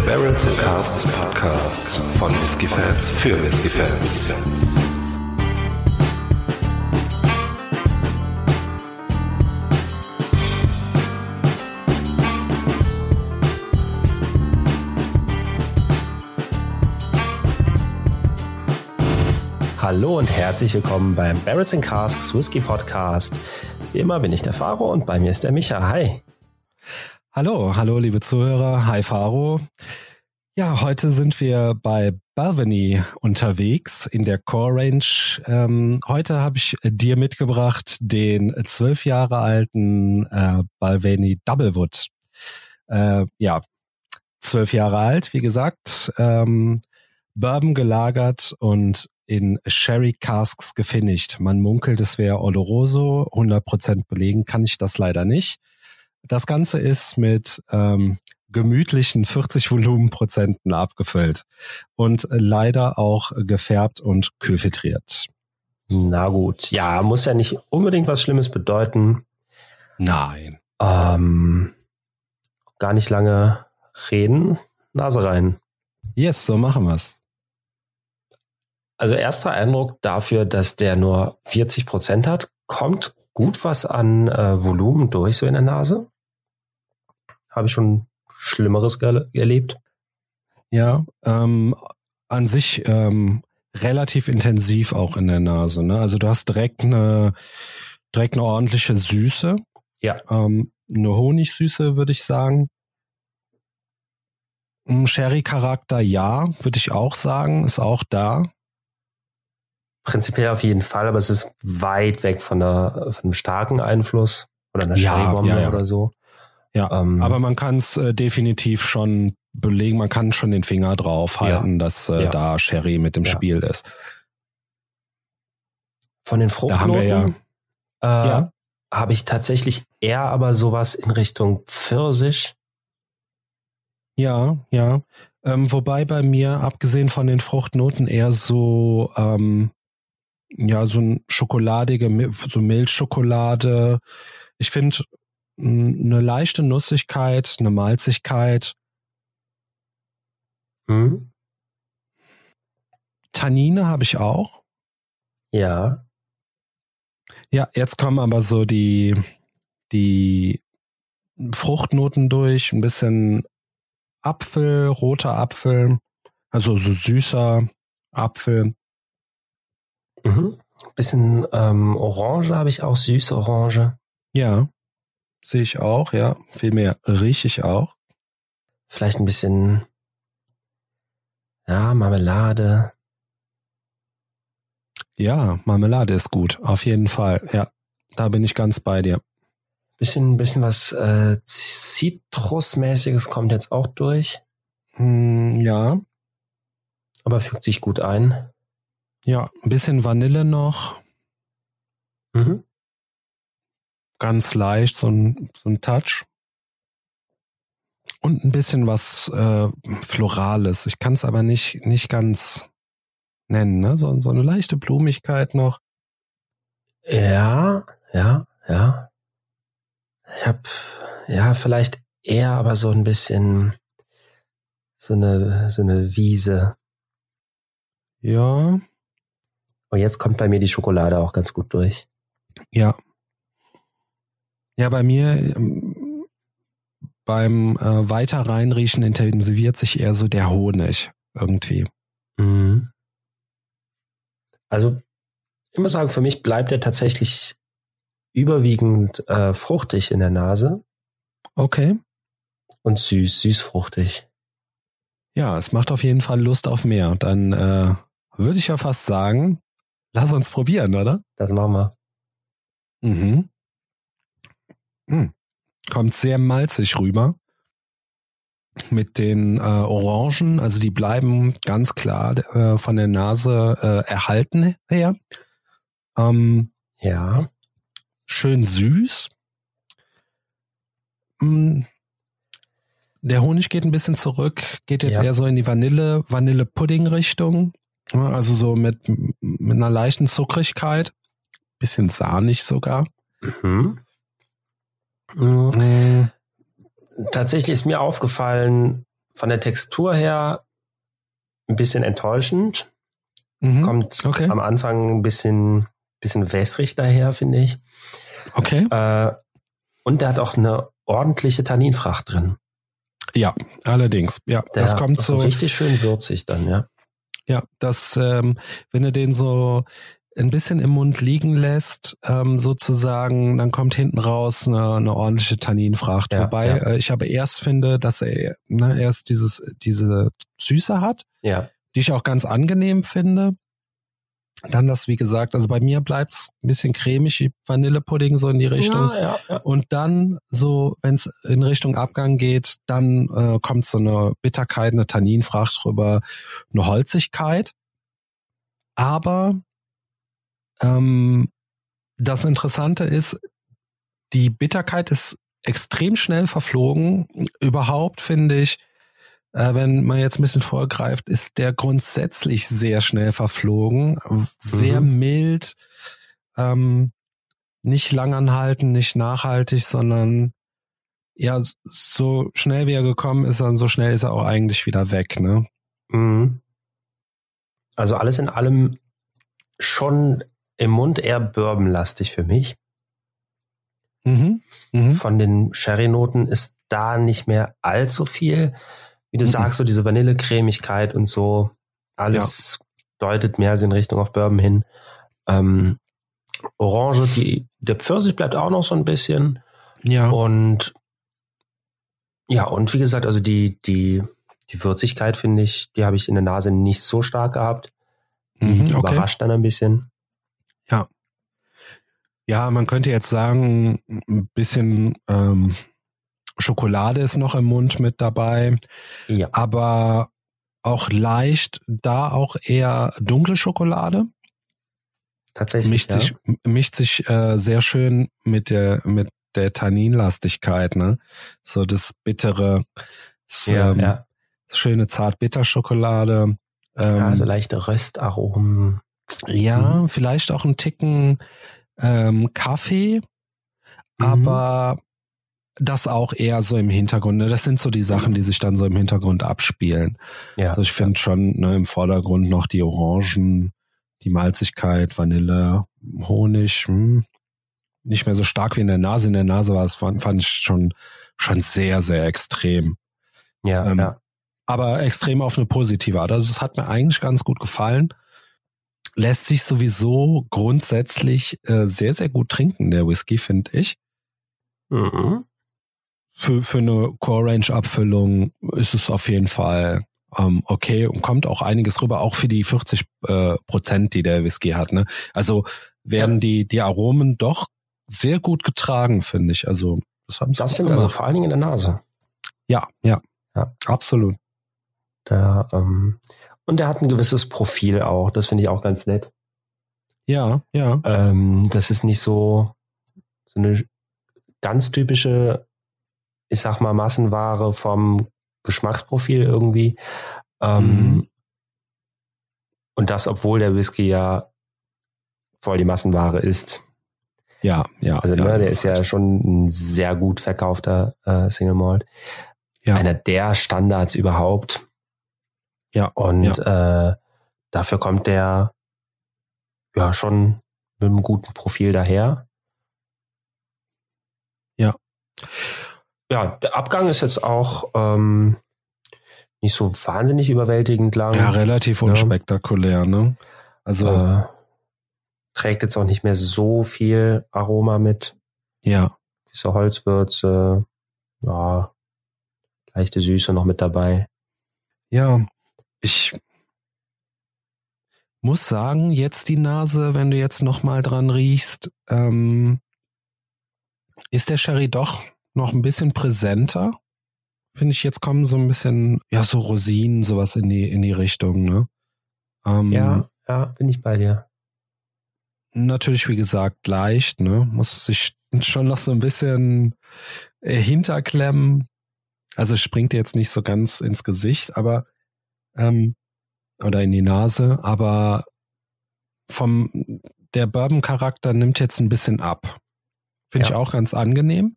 der Barrels and Casts Podcast von Whisky-Fans für Whisky-Fans. Hallo und herzlich willkommen beim Barrels and Casks Whisky Podcast. Wie immer bin ich der Faro und bei mir ist der Micha. Hi. Hallo, hallo liebe Zuhörer. Hi Faro. Ja, heute sind wir bei Balvenie unterwegs in der Core Range. Ähm, heute habe ich dir mitgebracht den zwölf Jahre alten äh, Balvenie Doublewood. Äh, ja, zwölf Jahre alt, wie gesagt. Ähm, Bourbon gelagert und in Sherry Casks gefinisht. Man munkelt, es wäre Oloroso. 100% belegen kann ich das leider nicht. Das Ganze ist mit ähm, gemütlichen 40 Volumenprozenten abgefüllt und leider auch gefärbt und kühlfiltriert. Na gut, ja, muss ja nicht unbedingt was Schlimmes bedeuten. Nein. Ähm, gar nicht lange reden, Nase rein. Yes, so machen wir's. Also erster Eindruck dafür, dass der nur 40 Prozent hat, kommt gut was an äh, Volumen durch so in der Nase. Habe ich schon Schlimmeres erlebt. Ja, ähm, an sich ähm, relativ intensiv auch in der Nase. Ne? Also du hast direkt eine, direkt eine ordentliche Süße. Ja. Ähm, eine Honigsüße, würde ich sagen. Sherry-Charakter, ja, würde ich auch sagen, ist auch da. Prinzipiell auf jeden Fall, aber es ist weit weg von, der, von einem starken Einfluss oder einer ja, Sherry-Bombe ja, ja. oder so. Ja, ähm, aber man kann es äh, definitiv schon belegen, man kann schon den Finger drauf halten, dass äh, da Sherry mit im Spiel ist. Von den Fruchtnoten wir ja, äh, habe ich tatsächlich eher aber sowas in Richtung Pfirsich. Ja, ja. Ähm, wobei bei mir, abgesehen von den Fruchtnoten, eher so ähm, ja, so ein schokoladige, so Milchschokolade. Ich finde eine leichte Nussigkeit, eine Malzigkeit. Hm? Tannine habe ich auch. Ja. Ja, jetzt kommen aber so die, die Fruchtnoten durch, ein bisschen Apfel, roter Apfel, also so süßer Apfel. Mhm. Bisschen ähm, Orange habe ich auch, süße Orange. Ja, sehe ich auch, ja. Viel mehr rieche ich auch. Vielleicht ein bisschen, ja, Marmelade. Ja, Marmelade ist gut, auf jeden Fall. Ja, da bin ich ganz bei dir. Bisschen, bisschen was äh, Zitrusmäßiges kommt jetzt auch durch. Hm, ja. Aber fügt sich gut ein. Ja, ein bisschen Vanille noch. Mhm. Ganz leicht, so ein, so ein Touch. Und ein bisschen was äh, Florales. Ich kann es aber nicht, nicht ganz nennen, ne? So, so eine leichte Blumigkeit noch. Ja, ja, ja. Ich habe ja vielleicht eher aber so ein bisschen so eine so eine Wiese. Ja, und jetzt kommt bei mir die Schokolade auch ganz gut durch. Ja. Ja, bei mir ähm, beim äh, weiter reinriechen intensiviert sich eher so der Honig irgendwie. Mhm. Also ich muss sagen, für mich bleibt er tatsächlich überwiegend äh, fruchtig in der Nase. Okay. Und süß, süßfruchtig. Ja, es macht auf jeden Fall Lust auf mehr. Dann äh, würde ich ja fast sagen, Lass uns probieren, oder? Das machen wir. Mhm. Hm. Kommt sehr malzig rüber. Mit den äh, Orangen, also die bleiben ganz klar äh, von der Nase äh, erhalten her. Ähm, ja. Schön süß. Hm. Der Honig geht ein bisschen zurück, geht jetzt ja. eher so in die Vanille, Vanille-Pudding-Richtung. Also so mit, mit einer leichten Zuckrigkeit. Bisschen sahnig sogar. Mhm. Mhm. Tatsächlich ist mir aufgefallen, von der Textur her ein bisschen enttäuschend. Mhm. Kommt Okay. am Anfang ein bisschen, bisschen wässrig daher, finde ich. Okay. Äh, und der hat auch eine ordentliche Tanninfracht drin. Ja, allerdings. Ja, Der das kommt ist so. richtig schön würzig dann, ja. Ja, das, ähm, wenn du den so ein bisschen im Mund liegen lässt, ähm, sozusagen, dann kommt hinten raus eine, eine ordentliche Tanninfracht. Ja, Wobei ja. Äh, ich aber erst finde, dass er ne, erst dieses, diese Süße hat, Ja, die ich auch ganz angenehm finde. Dann das, wie gesagt, also bei mir bleibt's ein bisschen cremig, wie Vanillepudding so in die Richtung. Ja, ja, ja. Und dann so, wenn es in Richtung Abgang geht, dann äh, kommt so eine Bitterkeit, eine Tanninfracht drüber, eine Holzigkeit. Aber ähm, das Interessante ist, die Bitterkeit ist extrem schnell verflogen. Überhaupt finde ich, äh, wenn man jetzt ein bisschen vorgreift, ist der grundsätzlich sehr schnell verflogen, sehr Mhm. mild, ähm, nicht langanhaltend, nicht nachhaltig, sondern ja, so schnell wie er gekommen ist, dann so schnell ist er auch eigentlich wieder weg, ne? Mhm. Also alles in allem schon im Mund eher bourbonlastig für mich. Mhm. Mhm. Von den Sherry-Noten ist da nicht mehr allzu viel. Wie du Mhm. sagst, so diese Vanillecremigkeit und so, alles deutet mehr so in Richtung auf Bourbon hin. Ähm, Orange, die, der Pfirsich bleibt auch noch so ein bisschen. Ja. Und ja, und wie gesagt, also die, die, die Würzigkeit finde ich, die habe ich in der Nase nicht so stark gehabt. Die, Mhm, okay. überrascht dann ein bisschen. Ja, man könnte jetzt sagen, ein bisschen ähm, Schokolade ist noch im Mund mit dabei, Ja. aber auch leicht, da auch eher dunkle Schokolade. Tatsächlich. Mischt ja. sich, mischt sich äh, sehr schön mit der, mit der Tanninlastigkeit, ne? So das bittere, das, ja, ähm, ja. schöne zart-bitter-Schokolade. Ähm, ja, so leichte Röstaromen. Ja, vielleicht auch ein Ticken ähm, Kaffee, Mhm. aber das auch eher so im Hintergrund. Ne? Das sind so die Sachen, die sich dann so im Hintergrund abspielen. Ja. Also ich finde schon ne, im Vordergrund noch die Orangen, die Malzigkeit, Vanille, Honig, hm, nicht mehr so stark wie in der Nase. In der Nase war es, fand, fand ich schon, schon sehr, sehr extrem. ja, ähm, ja. aber extrem auf eine positive Art. Also es hat mir eigentlich ganz gut gefallen. Lässt sich sowieso grundsätzlich äh, sehr, sehr gut trinken, der Whisky, finde ich. Mhm. Für, für eine Core-Range-Abfüllung ist es auf jeden Fall ähm, okay und kommt auch einiges rüber, auch für die 40 äh, Prozent, die der Whisky hat. Ne? Also werden Ja. die, die Aromen doch sehr gut getragen, finde ich. Also das haben sie Das stimmt, also vor allen Dingen in der Nase. ja, ja, Ja. absolut. Der, ähm, und der hat ein gewisses Profil auch. Das finde ich auch ganz nett. Ja, ja. Ähm, das ist nicht so, so eine ganz typische, ich sag mal, Massenware vom Geschmacksprofil irgendwie. Ähm, Mhm. Und das, obwohl der Whisky ja voll die Massenware ist. Ja, ja. Also ja, ne, der ist ja schon ein sehr gut verkaufter äh, Single Malt. Ja. Einer der Standards überhaupt. Ja, Und äh, dafür kommt der ja schon mit einem guten Profil daher. Ja. Ja, der Abgang ist jetzt auch ähm, nicht so wahnsinnig überwältigend lang. Ja, relativ Ja. unspektakulär, ne? Also, äh, trägt jetzt auch nicht mehr so viel Aroma mit. ja. Gewisse Holzwürze, ja, leichte Süße noch mit dabei. Ja, ich muss sagen, jetzt die Nase, wenn du jetzt noch mal dran riechst, ähm, ist der Sherry doch noch ein bisschen präsenter. Finde ich, jetzt kommen so ein bisschen, ja, so Rosinen, sowas in die, in die Richtung, ne? Ähm, Ja, ja, bin ich bei dir. Natürlich, wie gesagt, leicht, ne? Muss sich schon noch so ein bisschen äh, hinterklemmen. Also springt jetzt nicht so ganz ins Gesicht, aber ähm, oder in die Nase, aber vom der Bourbon-Charakter nimmt jetzt ein bisschen ab. Finde Ja. ich auch ganz angenehm.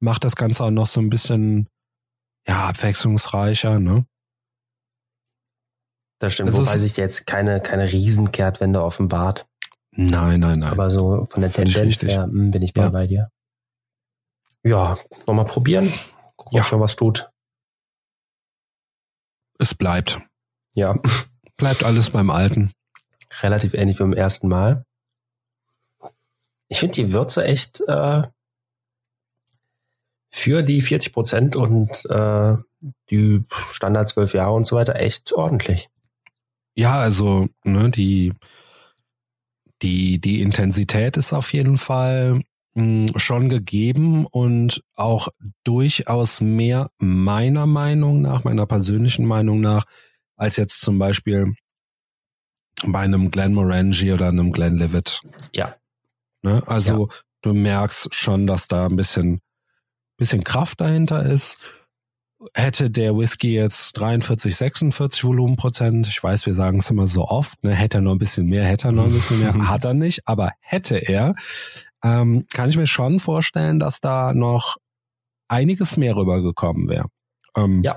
Macht das Ganze auch noch so ein bisschen, ja, abwechslungsreicher, ne? Das stimmt, Also wobei sich jetzt keine, keine Riesenkehrtwende offenbart. Nein, nein, nein. Aber so von der Tendenz her hm, bin ich Ja. bei dir. Ja, nochmal probieren. Gucken, Ja. ob schon was tut. es bleibt. Ja, Bleibt alles beim Alten. relativ ähnlich wie beim ersten Mal. Ich finde die Würze echt äh, für die 40 Prozent und äh, die Standard 12 Jahre und so weiter echt ordentlich. Ja, also, ne, die, die, die Intensität ist auf jeden Fall mh, schon gegeben und auch durchaus mehr meiner Meinung nach, meiner persönlichen Meinung nach, als jetzt zum Beispiel bei einem Glenn Morangi oder einem Glenn Levitt. Ja. Ne? Also du merkst schon, dass da ein bisschen, bisschen Kraft dahinter ist. Hätte der Whisky jetzt 43, 46 Volumenprozent, ich weiß, wir sagen es immer so oft, ne, hätte er noch ein bisschen mehr, hätte er noch ein bisschen mehr, hat er nicht, aber hätte er, ähm, kann ich mir schon vorstellen, dass da noch einiges mehr rübergekommen wäre. Ähm, Ja.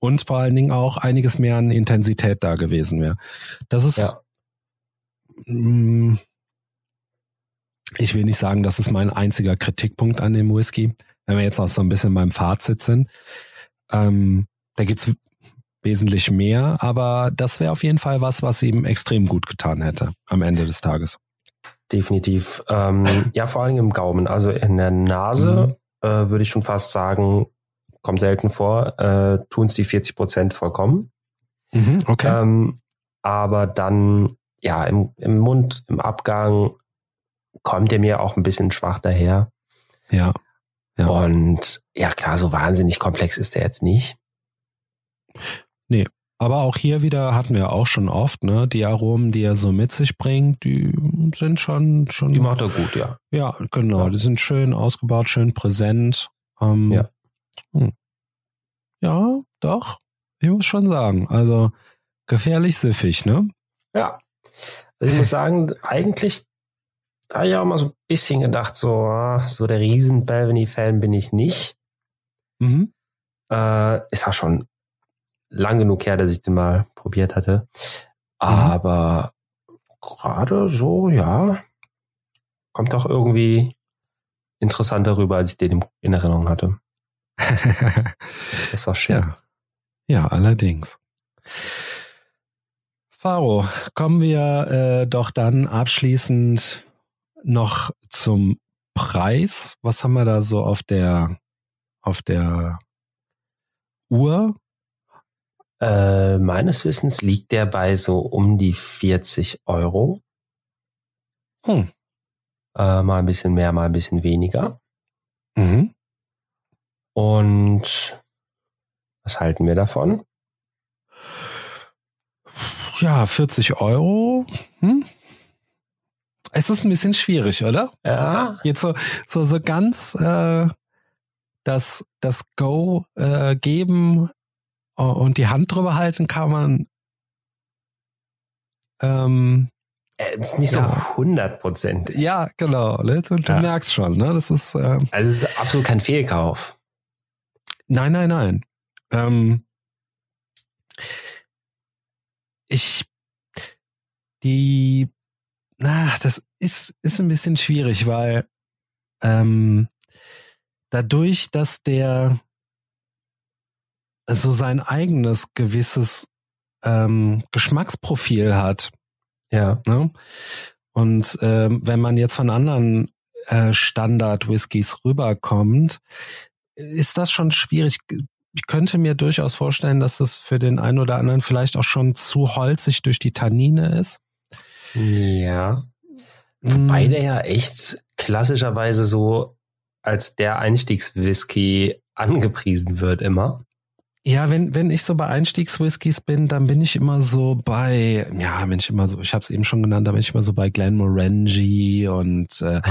Und vor allen Dingen auch einiges mehr an Intensität da gewesen wäre. Das ist, Ja. mh, ich will nicht sagen, das ist mein einziger Kritikpunkt an dem Whisky. Wenn wir jetzt auch so ein bisschen beim Fazit sind, ähm, da gibt's wesentlich mehr, aber das wäre auf jeden Fall was, was ihm extrem gut getan hätte am Ende des Tages. Definitiv. Ähm, ja, vor allen Dingen im Gaumen. Also in der Nase äh, würde ich schon fast sagen, kommt selten vor, äh, tun es die 40 Prozent vollkommen. Mhm, okay. Ähm, aber dann, ja, im, im Mund, im Abgang kommt er mir auch ein bisschen schwach daher. ja. Ja. Und ja, klar, so wahnsinnig komplex ist er jetzt nicht. Aber auch hier wieder hatten wir auch schon oft, ne, die Aromen, die er so mit sich bringt, die sind schon, schon. Die macht er gut, ja. Ja, genau. Ja. Die sind schön ausgebaut, schön präsent. Ähm, Ja. hm. Ja, doch. Ich muss schon sagen. Also gefährlich süffig, ne? Ja. Also ich muss sagen, eigentlich habe ich auch mal so ein bisschen gedacht, so, ah, so der riesen Balvenie-Fan bin ich nicht. Mhm. Äh, ist auch schon lang genug her, dass ich den mal probiert hatte. Aber gerade so, ja, kommt doch irgendwie interessanter rüber, als ich den in Erinnerung hatte. Das ist auch schön. ja. Ja, allerdings. Faro, kommen wir äh, doch dann abschließend noch zum Preis. Was haben wir da so auf der auf der Uhr? Äh, meines Wissens liegt der bei so um die 40 Euro. Hm. Äh, mal ein bisschen mehr, mal ein bisschen weniger. Mhm. Und was halten wir davon? Ja, 40 Euro. Hm? Es ist ein bisschen schwierig, oder? Ja, Jetzt so, so, so ganz äh, das, das Go äh, geben und die Hand drüber halten kann man. Ähm, äh, ist nicht so hundertprozentig. ja, genau. Ne? Du, du Ja. merkst schon, ne? Das ist äh, Also es ist absolut kein Fehlkauf. nein, nein, nein. Ähm, ich die na, das ist ist ein bisschen schwierig, weil ähm, dadurch, dass der so sein eigenes gewisses ähm, Geschmacksprofil hat, Ja. Ne? Und ähm, wenn man jetzt von anderen äh, Standard-Whiskys rüberkommt, ist das schon schwierig. Ich könnte mir durchaus vorstellen, dass es für den einen oder anderen vielleicht auch schon zu holzig durch die Tannine ist. Ja. Wobei Mm, der ja echt klassischerweise so als der Einstiegswhisky angepriesen wird immer. Ja, wenn, wenn ich so bei Einstiegswhiskys bin, dann bin ich immer so bei, ja, bin ich immer so, ich habe es eben schon genannt, da bin ich immer so bei Glenmorangie und äh,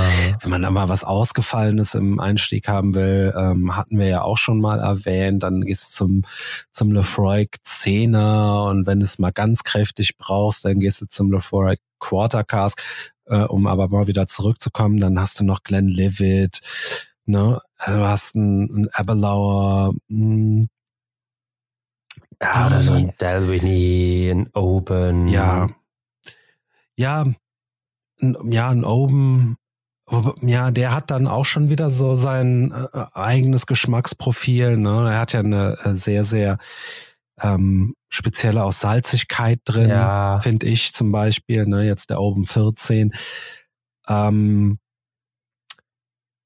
wenn man da mal was Ausgefallenes im Einstieg haben will, ähm, hatten wir ja auch schon mal erwähnt, dann gehst du zum, zum Lefroy Zehner und wenn du es mal ganz kräftig brauchst, dann gehst du zum Lefroy Quarter Cask, äh, um aber mal wieder zurückzukommen, dann hast du noch Glenlivet, ne, du hast einen, einen Aberlour, mh, Ja, oder so ein Dalwhinnie, ein Open. Ja. Ja, ein, ja, ein Open. Ja, der hat dann auch schon wieder so sein äh, eigenes Geschmacksprofil. Ne? Er hat ja eine äh, sehr, sehr ähm, spezielle auch Salzigkeit drin, Ja. finde ich zum Beispiel. Ne? Jetzt der Open 14. Ähm,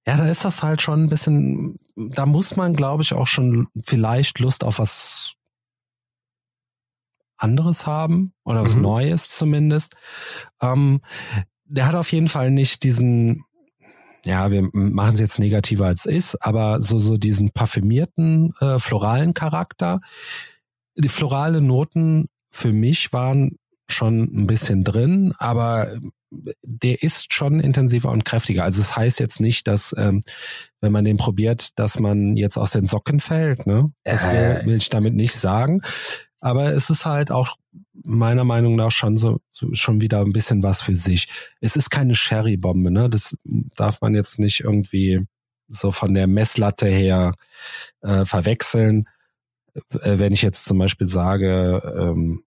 ja, da ist das halt schon ein bisschen, da muss man, glaube ich, auch schon vielleicht Lust auf was anderes haben oder was Mhm. Neues zumindest. Ähm, der hat auf jeden Fall nicht diesen, ja, wir machen es jetzt negativer als ist, aber so, so diesen parfümierten, äh, floralen Charakter. Die florale Noten für mich waren schon ein bisschen drin, aber der ist schon intensiver und kräftiger. Also es heißt jetzt nicht, dass ähm, wenn man den probiert, dass man jetzt aus den Socken fällt. Ne? Das will, Äh. will ich damit nicht sagen. Aber es ist halt auch meiner Meinung nach schon so, so schon wieder ein bisschen was für sich. Es ist keine Sherry-Bombe, ne? Das darf man jetzt nicht irgendwie so von der Messlatte her äh, verwechseln. Äh, wenn ich jetzt zum Beispiel sage, ähm,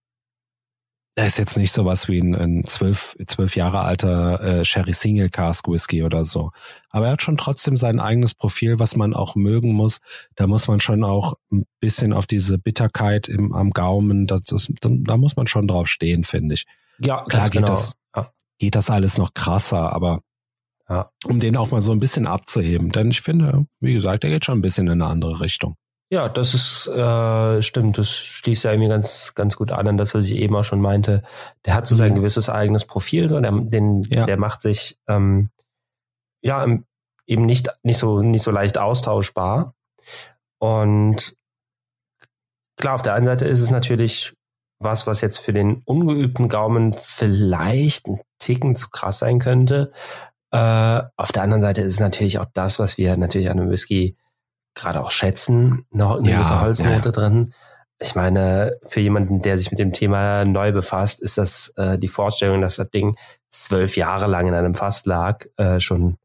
er ist jetzt nicht sowas wie ein, ein zwölf, zwölf Jahre alter äh, Sherry Single Cask Whisky oder so. Aber er hat schon trotzdem sein eigenes Profil, was man auch mögen muss. Da muss man schon auch ein bisschen auf diese Bitterkeit im, am Gaumen, das, das, da muss man schon drauf stehen, finde ich. Ja, Klar geht genau. das. Ja. Geht das alles noch krasser, aber Ja. um den auch mal so ein bisschen abzuheben. Denn ich finde, wie gesagt, der geht schon ein bisschen in eine andere Richtung. Ja, das ist äh, stimmt. Das schließt ja irgendwie ganz ganz gut an an das, was ich eben auch schon meinte. Der hat so sein Mhm. gewisses eigenes Profil, so der, den, Ja. der macht sich ähm, ja im- eben nicht nicht so nicht so leicht austauschbar. Und klar, auf der einen Seite ist es natürlich was, was jetzt für den ungeübten Gaumen vielleicht ein Ticken zu krass sein könnte. Äh, auf der anderen Seite ist es natürlich auch das, was wir natürlich an einem Whisky gerade auch schätzen, noch eine Ja, gewisse Holznote ja, drin. Ich meine, für jemanden, der sich mit dem Thema neu befasst, ist das äh, die Vorstellung, dass das Ding zwölf Jahre lang in einem Fass lag, äh, schon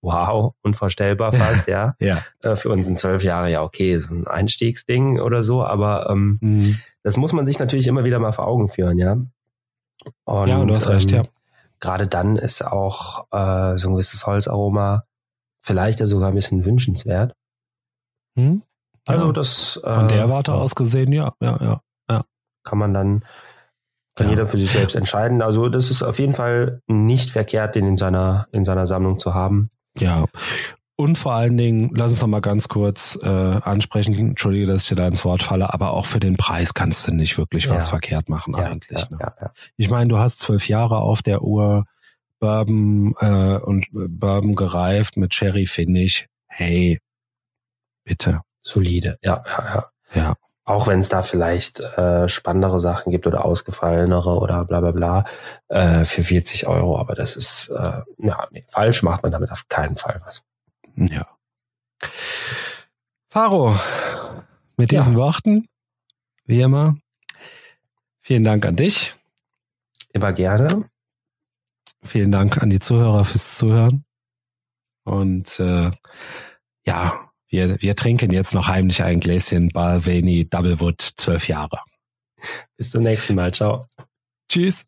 wow, unvorstellbar fast, ja. Ja. Äh, für uns sind zwölf Jahre ja okay, so ein Einstiegsding oder so, aber ähm, Mhm. das muss man sich natürlich immer wieder mal vor Augen führen, ja. Und, ja, du hast recht, ähm, ja. Gerade dann ist auch äh, so ein gewisses Holzaroma vielleicht ja sogar ein bisschen wünschenswert. Hm? Also Ja. das äh, Von der Warte aus gesehen, ja, ja, ja. kann man dann kann Ja. jeder für sich selbst entscheiden. Also das ist auf jeden Fall nicht verkehrt, den in seiner in seiner Sammlung zu haben. Ja. Und vor allen Dingen, lass uns noch mal ganz kurz äh, ansprechen, entschuldige, dass ich dir da ins Wort falle, aber auch für den Preis kannst du nicht wirklich was Ja. verkehrt machen eigentlich. ja, ne? ja, ja. Ich meine, du hast zwölf Jahre auf der Uhr, Bourbon äh, und Bourbon gereift mit Sherry Finish. Hey, bitte. solide. Ja, ja, ja. Ja. Auch wenn es da vielleicht äh, spannendere Sachen gibt oder ausgefallenere oder bla bla bla äh, für 40 Euro, aber das ist äh, ja nee, falsch macht man damit auf keinen Fall was. Ja. Faro, mit Ja. diesen Worten, wie immer, vielen Dank an dich. Immer gerne. Vielen Dank an die Zuhörer fürs Zuhören. Und äh, ja, wir, wir trinken jetzt noch heimlich ein Gläschen Balvenie Doublewood zwölf Jahre. Bis zum nächsten Mal. Ciao. Tschüss.